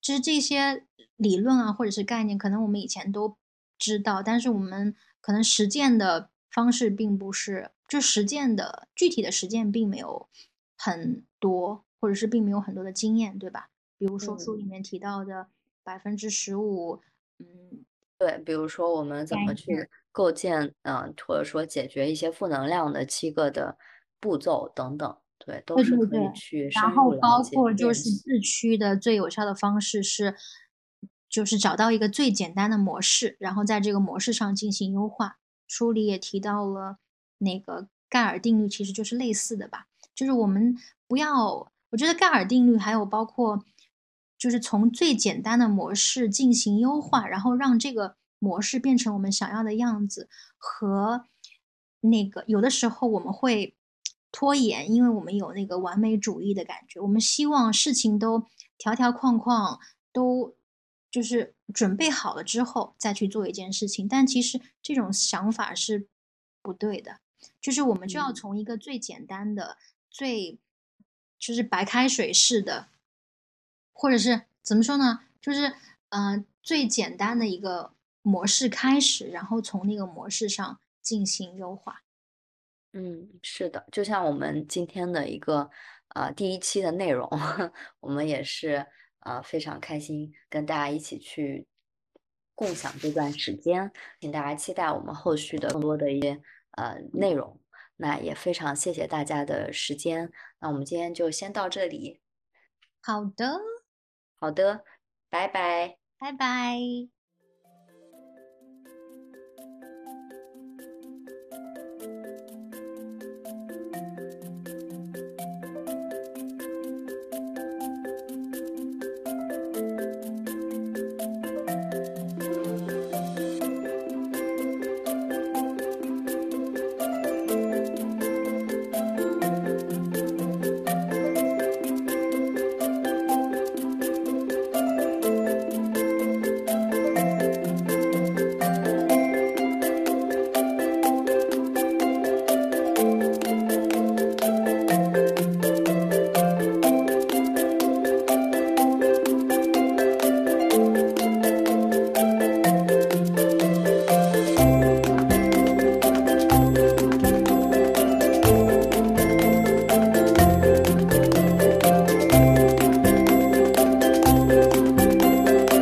就是这些理论啊，或者是概念，可能我们以前都知道，但是我们可能实践的方式并不是，就实践的具体的实践并没有很多，或者是并没有很多的经验，对吧？比如说书里面提到的百分之十五，嗯，对，比如说我们怎么去构建，嗯，或者说解决一些负能量的七个的步骤等等。对，都是可以去然后包括就是自驱的最有效的方式是，就是找到一个最简单的模式，然后在这个模式上进行优化。书里也提到了那个盖尔定律，其实就是类似的吧。就是我们不要，我觉得盖尔定律还有包括，就是从最简单的模式进行优化，然后让这个模式变成我们想要的样子。和那个有的时候我们会拖延，因为我们有那个完美主义的感觉，我们希望事情都条条框框都。就是准备好了之后再去做一件事情，但其实这种想法是不对的。就是我们就要从一个最简单的、最就是白开水式的，或者是怎么说呢？就是嗯，最简单的一个模式开始，然后从那个模式上进行优化。嗯，是的，就像我们今天的一个呃第一期的内容，我们也是。呃，非常开心跟大家一起去共享这段时间，请大家期待我们后续的更多的一些呃内容。那也非常谢谢大家的时间，那我们今天就先到这里。好的，好的，拜拜，拜拜。